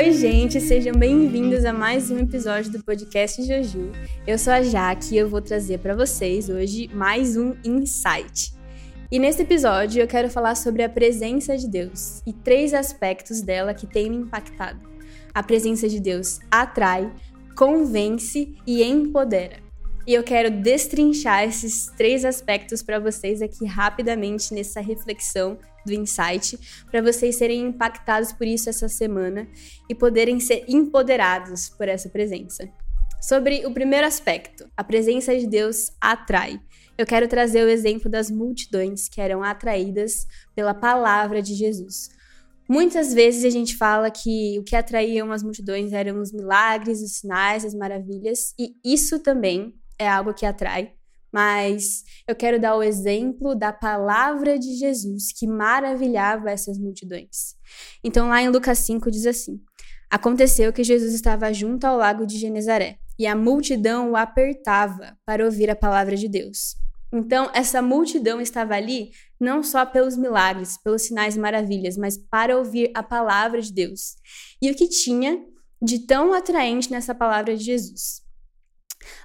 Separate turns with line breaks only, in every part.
Oi, gente, sejam bem-vindos a mais um episódio do podcast Joju. Eu sou a Jaque e eu vou trazer para vocês hoje mais um insight. E nesse episódio eu quero falar sobre a presença de Deus e três aspectos dela que têm me impactado. A presença de Deus atrai, convence e empodera. E eu quero destrinchar esses três aspectos para vocês aqui rapidamente nessa reflexão do insight, para vocês serem impactados por isso essa semana e poderem ser empoderados por essa presença. Sobre o primeiro aspecto, a presença de Deus atrai. Eu quero trazer o exemplo das multidões que eram atraídas pela palavra de Jesus. Muitas vezes a gente fala que o que atraíam as multidões eram os milagres, os sinais, as maravilhas, e isso também é algo que atrai mas eu quero dar o exemplo da palavra de Jesus que maravilhava essas multidões. Então, lá em Lucas 5 diz assim: Aconteceu que Jesus estava junto ao lago de Genezaré e a multidão o apertava para ouvir a palavra de Deus. Então, essa multidão estava ali não só pelos milagres, pelos sinais e maravilhas, mas para ouvir a palavra de Deus. E o que tinha de tão atraente nessa palavra de Jesus?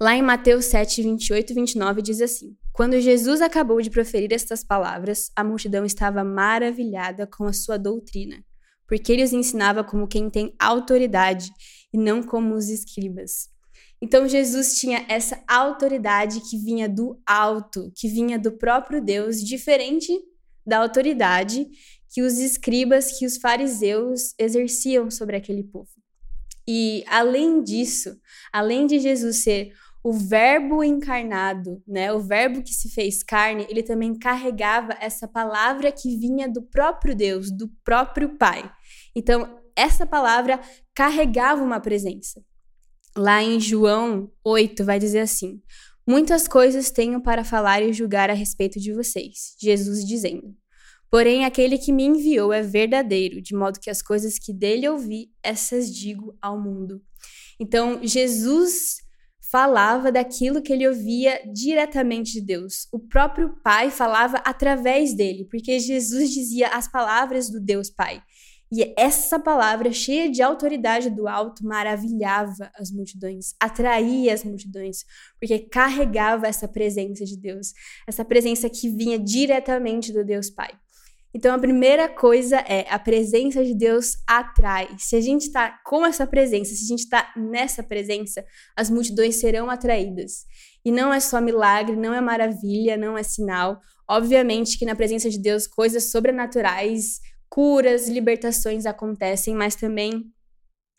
Lá em Mateus 7, 28 e 29 diz assim: Quando Jesus acabou de proferir estas palavras, a multidão estava maravilhada com a sua doutrina, porque ele os ensinava como quem tem autoridade e não como os escribas. Então Jesus tinha essa autoridade que vinha do alto, que vinha do próprio Deus, diferente da autoridade que os escribas, que os fariseus exerciam sobre aquele povo. E além disso, além de Jesus ser o verbo encarnado, né, o verbo que se fez carne, ele também carregava essa palavra que vinha do próprio Deus, do próprio Pai. Então, essa palavra carregava uma presença. Lá em João 8 vai dizer assim: Muitas coisas tenho para falar e julgar a respeito de vocês. Jesus dizendo: Porém, aquele que me enviou é verdadeiro, de modo que as coisas que dele ouvi, essas digo ao mundo. Então, Jesus falava daquilo que ele ouvia diretamente de Deus. O próprio Pai falava através dele, porque Jesus dizia as palavras do Deus Pai. E essa palavra, cheia de autoridade do alto, maravilhava as multidões, atraía as multidões, porque carregava essa presença de Deus, essa presença que vinha diretamente do Deus Pai. Então, a primeira coisa é a presença de Deus atrai. Se a gente está com essa presença, se a gente está nessa presença, as multidões serão atraídas. E não é só milagre, não é maravilha, não é sinal. Obviamente que na presença de Deus, coisas sobrenaturais, curas, libertações acontecem, mas também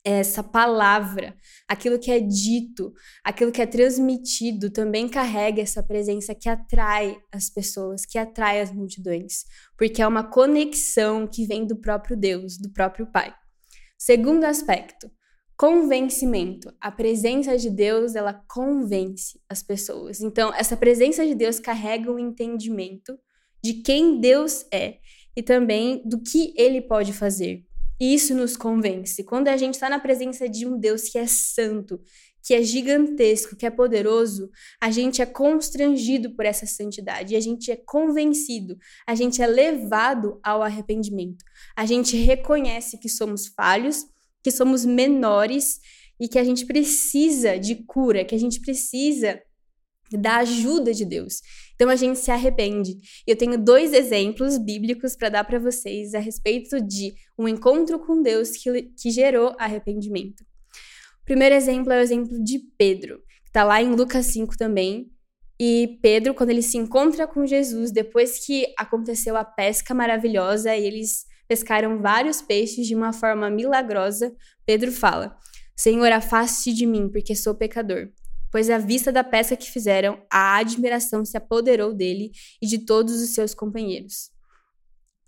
essa palavra, aquilo que é dito, aquilo que é transmitido, também carrega essa presença que atrai as pessoas, que atrai as multidões, porque é uma conexão que vem do próprio Deus, do próprio Pai. Segundo aspecto, convencimento. A presença de Deus, ela convence as pessoas. Então, essa presença de Deus carrega o um entendimento de quem Deus é e também do que ele pode fazer. Isso nos convence. Quando a gente está na presença de um Deus que é santo, que é gigantesco, que é poderoso, a gente é constrangido por essa santidade, a gente é convencido, a gente é levado ao arrependimento. A gente reconhece que somos falhos, que somos menores e que a gente precisa de cura, que a gente precisa da ajuda de Deus. Então a gente se arrepende. Eu tenho dois exemplos bíblicos para dar para vocês a respeito de um encontro com Deus que, que gerou arrependimento. O primeiro exemplo é o exemplo de Pedro, que está lá em Lucas 5 também. E Pedro, quando ele se encontra com Jesus, depois que aconteceu a pesca maravilhosa e eles pescaram vários peixes de uma forma milagrosa, Pedro fala: Senhor, afaste de mim, porque sou pecador pois à vista da pesca que fizeram, a admiração se apoderou dele e de todos os seus companheiros.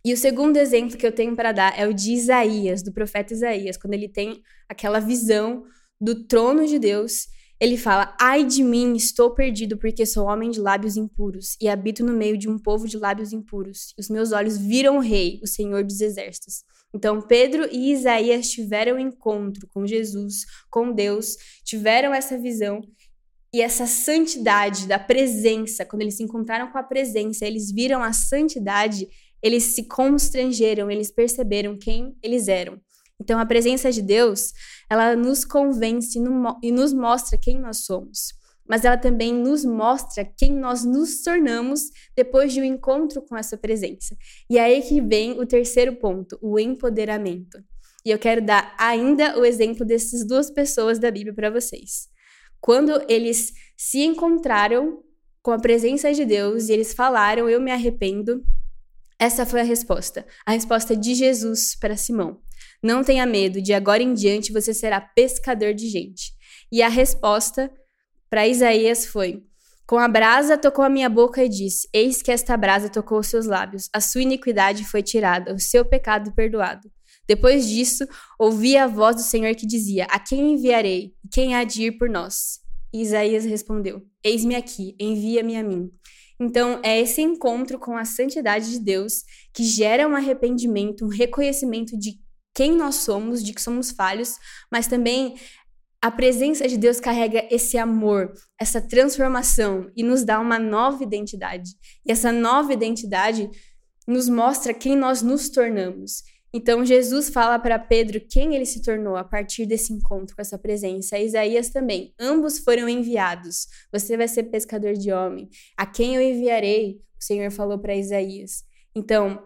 E o segundo exemplo que eu tenho para dar é o de Isaías, do profeta Isaías, quando ele tem aquela visão do trono de Deus, ele fala: Ai de mim, estou perdido, porque sou homem de lábios impuros e habito no meio de um povo de lábios impuros. Os meus olhos viram o Rei, o Senhor dos Exércitos. Então, Pedro e Isaías tiveram encontro com Jesus, com Deus, tiveram essa visão e essa santidade da presença, quando eles se encontraram com a presença, eles viram a santidade, eles se constrangeram, eles perceberam quem eles eram. Então, a presença de Deus, ela nos convence e nos mostra quem nós somos. Mas ela também nos mostra quem nós nos tornamos depois de um encontro com essa presença. E é aí que vem o terceiro ponto, o empoderamento. E eu quero dar ainda o exemplo dessas duas pessoas da Bíblia para vocês. Quando eles se encontraram com a presença de Deus e eles falaram: Eu me arrependo, essa foi a resposta. A resposta de Jesus para Simão. Não tenha medo, de agora em diante você será pescador de gente. E a resposta para Isaías foi: Com a brasa tocou a minha boca e disse: Eis que esta brasa tocou os seus lábios, a sua iniquidade foi tirada, o seu pecado perdoado. Depois disso, ouvi a voz do Senhor que dizia: A quem enviarei? Quem há de ir por nós? E Isaías respondeu: Eis-me aqui, envia-me a mim. Então, é esse encontro com a santidade de Deus que gera um arrependimento, um reconhecimento de quem nós somos, de que somos falhos, mas também a presença de Deus carrega esse amor, essa transformação e nos dá uma nova identidade. E essa nova identidade nos mostra quem nós nos tornamos. Então, Jesus fala para Pedro quem ele se tornou a partir desse encontro com essa presença. Isaías também. Ambos foram enviados. Você vai ser pescador de homem. A quem eu enviarei? O Senhor falou para Isaías. Então,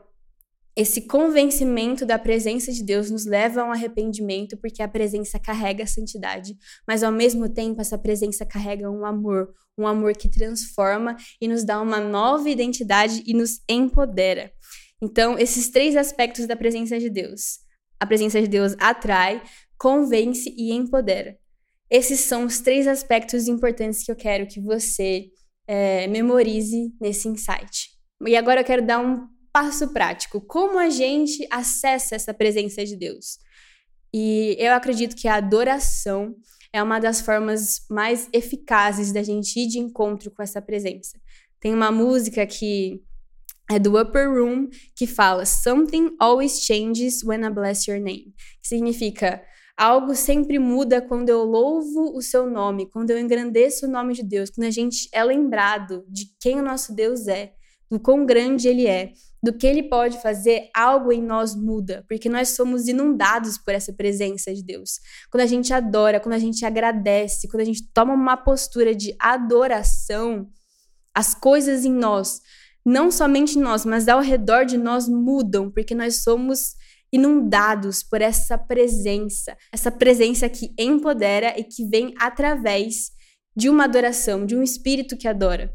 esse convencimento da presença de Deus nos leva a um arrependimento, porque a presença carrega a santidade, mas ao mesmo tempo essa presença carrega um amor, um amor que transforma e nos dá uma nova identidade e nos empodera. Então, esses três aspectos da presença de Deus. A presença de Deus atrai, convence e empodera. Esses são os três aspectos importantes que eu quero que você é, memorize nesse insight. E agora eu quero dar um passo prático. Como a gente acessa essa presença de Deus? E eu acredito que a adoração é uma das formas mais eficazes da gente ir de encontro com essa presença. Tem uma música que é do Upper Room, que fala Something always changes when I bless your name. Que significa algo sempre muda quando eu louvo o seu nome, quando eu engrandeço o nome de Deus, quando a gente é lembrado de quem o nosso Deus é, do quão grande ele é, do que ele pode fazer, algo em nós muda, porque nós somos inundados por essa presença de Deus. Quando a gente adora, quando a gente agradece, quando a gente toma uma postura de adoração, as coisas em nós não somente nós, mas ao redor de nós mudam, porque nós somos inundados por essa presença, essa presença que empodera e que vem através de uma adoração, de um espírito que adora.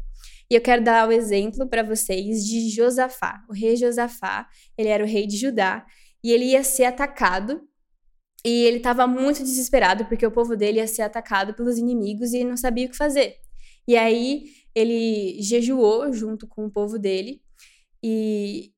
E eu quero dar o exemplo para vocês de Josafá. O rei Josafá, ele era o rei de Judá e ele ia ser atacado. E ele estava muito desesperado porque o povo dele ia ser atacado pelos inimigos e ele não sabia o que fazer. E aí ele jejuou junto com o povo dele e,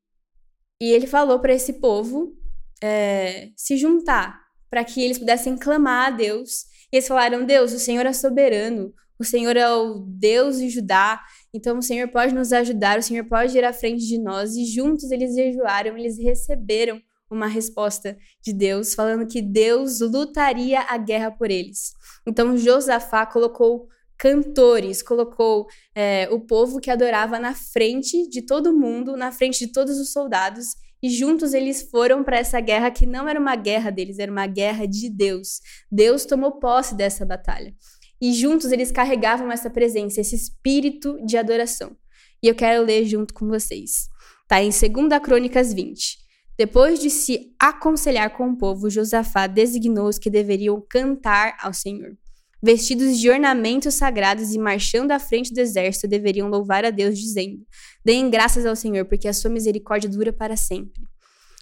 e ele falou para esse povo é, se juntar para que eles pudessem clamar a Deus. E eles falaram: Deus, o Senhor é soberano, o Senhor é o Deus de Judá, então o Senhor pode nos ajudar, o Senhor pode ir à frente de nós. E juntos eles jejuaram, eles receberam uma resposta de Deus, falando que Deus lutaria a guerra por eles. Então Josafá colocou cantores, colocou é, o povo que adorava na frente de todo mundo, na frente de todos os soldados, e juntos eles foram para essa guerra que não era uma guerra deles, era uma guerra de Deus. Deus tomou posse dessa batalha. E juntos eles carregavam essa presença, esse espírito de adoração. E eu quero ler junto com vocês. Tá em 2 Crônicas 20. Depois de se aconselhar com o povo, Josafá designou os que deveriam cantar ao Senhor vestidos de ornamentos sagrados e marchando à frente do exército, deveriam louvar a Deus, dizendo: Deem graças ao Senhor, porque a sua misericórdia dura para sempre.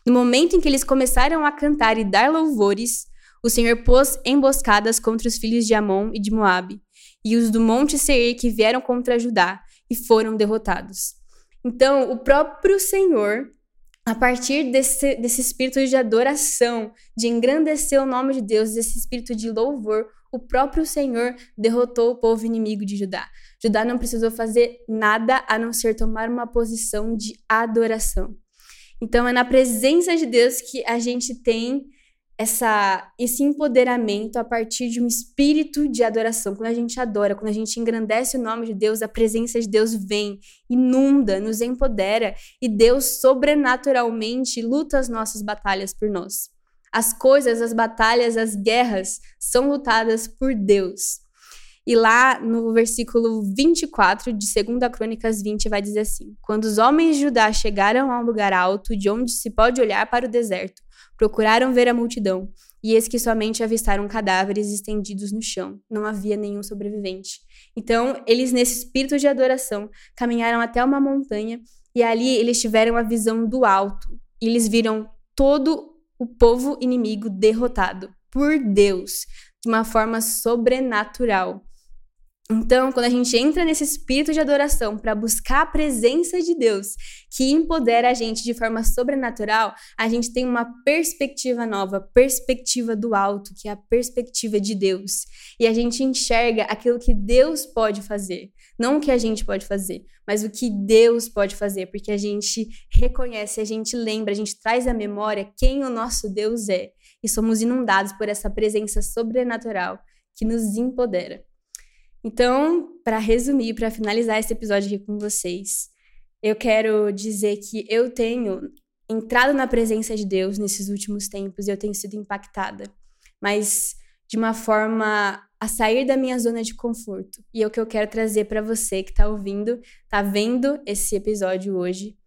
No momento em que eles começaram a cantar e dar louvores, o Senhor pôs emboscadas contra os filhos de Amon e de Moabe, e os do monte Seir que vieram contra Judá, e foram derrotados. Então, o próprio Senhor a partir desse, desse espírito de adoração, de engrandecer o nome de Deus, desse espírito de louvor, o próprio Senhor derrotou o povo inimigo de Judá. Judá não precisou fazer nada a não ser tomar uma posição de adoração. Então é na presença de Deus que a gente tem essa, esse empoderamento a partir de um espírito de adoração. Quando a gente adora, quando a gente engrandece o nome de Deus, a presença de Deus vem, inunda, nos empodera e Deus sobrenaturalmente luta as nossas batalhas por nós. As coisas, as batalhas, as guerras são lutadas por Deus. E lá no versículo 24 de 2 Crônicas 20 vai dizer assim: Quando os homens de Judá chegaram a um lugar alto, de onde se pode olhar para o deserto, procuraram ver a multidão, e eis que somente avistaram cadáveres estendidos no chão. Não havia nenhum sobrevivente. Então, eles, nesse espírito de adoração, caminharam até uma montanha e ali eles tiveram a visão do alto. E eles viram todo o povo inimigo derrotado por Deus de uma forma sobrenatural. Então, quando a gente entra nesse espírito de adoração para buscar a presença de Deus, que empodera a gente de forma sobrenatural, a gente tem uma perspectiva nova, perspectiva do alto, que é a perspectiva de Deus. E a gente enxerga aquilo que Deus pode fazer, não o que a gente pode fazer, mas o que Deus pode fazer, porque a gente reconhece, a gente lembra, a gente traz à memória quem o nosso Deus é, e somos inundados por essa presença sobrenatural que nos empodera. Então, para resumir, para finalizar esse episódio aqui com vocês, eu quero dizer que eu tenho entrado na presença de Deus nesses últimos tempos e eu tenho sido impactada, mas de uma forma a sair da minha zona de conforto. E é o que eu quero trazer para você que está ouvindo, está vendo esse episódio hoje,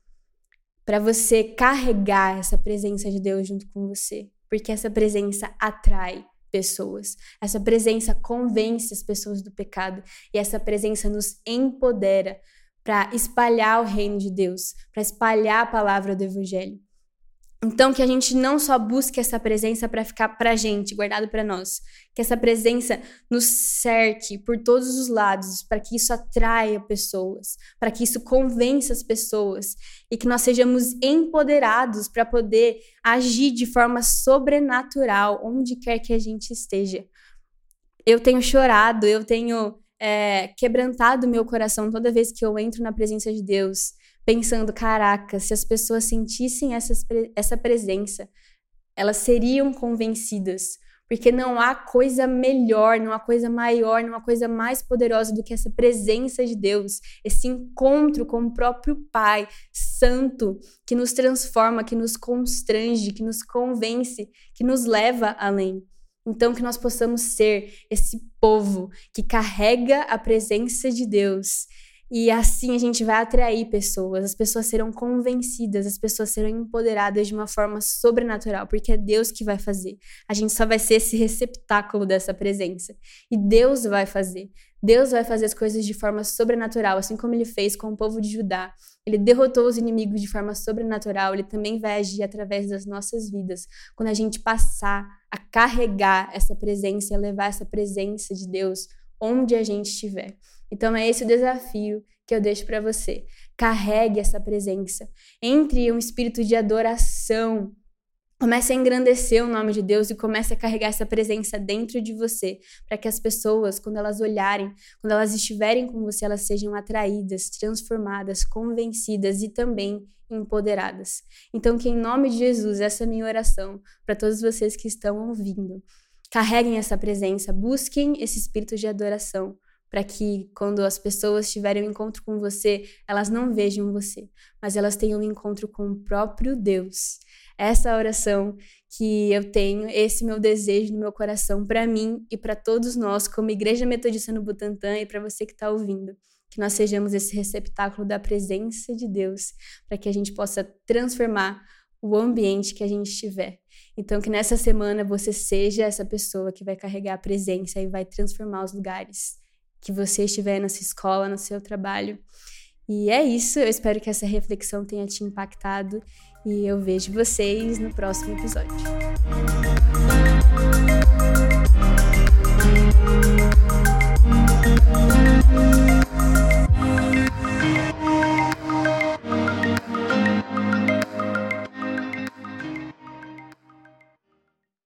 para você carregar essa presença de Deus junto com você, porque essa presença atrai, pessoas. Essa presença convence as pessoas do pecado e essa presença nos empodera para espalhar o reino de Deus, para espalhar a palavra do evangelho. Então, que a gente não só busque essa presença para ficar para a gente, guardado para nós, que essa presença nos cerque por todos os lados, para que isso atraia pessoas, para que isso convença as pessoas. E que nós sejamos empoderados para poder agir de forma sobrenatural onde quer que a gente esteja. Eu tenho chorado, eu tenho é, quebrantado meu coração toda vez que eu entro na presença de Deus pensando: caraca, se as pessoas sentissem essas, essa presença, elas seriam convencidas. Porque não há coisa melhor, não há coisa maior, não há coisa mais poderosa do que essa presença de Deus, esse encontro com o próprio Pai Santo, que nos transforma, que nos constrange, que nos convence, que nos leva além. Então, que nós possamos ser esse povo que carrega a presença de Deus e assim a gente vai atrair pessoas, as pessoas serão convencidas, as pessoas serão empoderadas de uma forma sobrenatural, porque é Deus que vai fazer. A gente só vai ser esse receptáculo dessa presença. E Deus vai fazer. Deus vai fazer as coisas de forma sobrenatural, assim como ele fez com o povo de Judá. Ele derrotou os inimigos de forma sobrenatural, ele também vai agir através das nossas vidas. Quando a gente passar a carregar essa presença e levar essa presença de Deus onde a gente estiver. Então é esse o desafio que eu deixo para você. Carregue essa presença. Entre em um espírito de adoração. Comece a engrandecer o nome de Deus e comece a carregar essa presença dentro de você, para que as pessoas, quando elas olharem, quando elas estiverem com você, elas sejam atraídas, transformadas, convencidas e também empoderadas. Então, que em nome de Jesus, essa é a minha oração para todos vocês que estão ouvindo. Carreguem essa presença, busquem esse espírito de adoração, para que quando as pessoas tiverem um encontro com você, elas não vejam você, mas elas tenham um encontro com o próprio Deus. Essa oração que eu tenho, esse meu desejo no meu coração para mim e para todos nós, como Igreja Metodista no Butantã e para você que está ouvindo, que nós sejamos esse receptáculo da presença de Deus, para que a gente possa transformar o ambiente que a gente estiver. Então, que nessa semana você seja essa pessoa que vai carregar a presença e vai transformar os lugares que você estiver na sua escola, no seu trabalho. E é isso, eu espero que essa reflexão tenha te impactado e eu vejo vocês no próximo episódio. Música